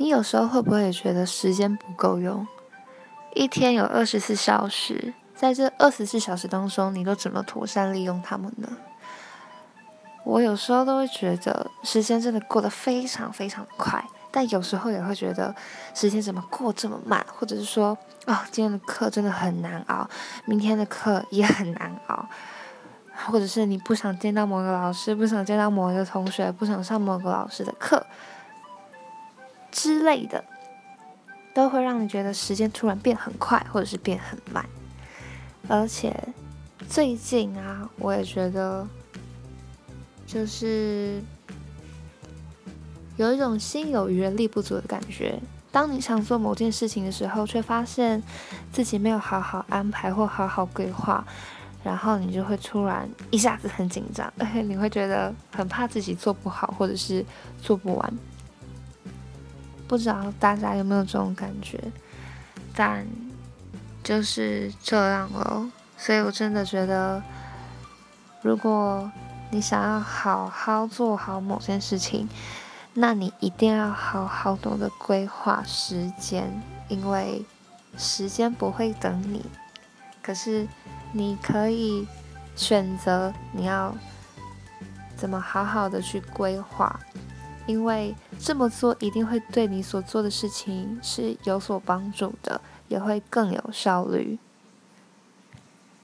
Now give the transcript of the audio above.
你有时候会不会也觉得时间不够用？一天有二十四小时，在这二十四小时当中，你都怎么妥善利用它们呢？我有时候都会觉得时间真的过得非常非常快，但有时候也会觉得时间怎么过这么慢，或者是说，哦，今天的课真的很难熬，明天的课也很难熬，或者是你不想见到某个老师，不想见到某一个同学，不想上某个老师的课之类的。都会让你觉得时间突然变很快，或者是变很慢。而且最近啊，我也觉得就是有一种心有余而力不足的感觉。当你想做某件事情的时候，却发现自己没有好好安排或好好规划，然后你就会突然一下子很紧张，你会觉得很怕自己做不好，或者是做不完。不知道大家有没有这种感觉，但就是这样了。所以我真的觉得，如果你想要好好做好某件事情，那你一定要好好懂得规划时间，因为时间不会等你。可是你可以选择你要怎么好好的去规划。因为这么做一定会对你所做的事情是有所帮助的，也会更有效率。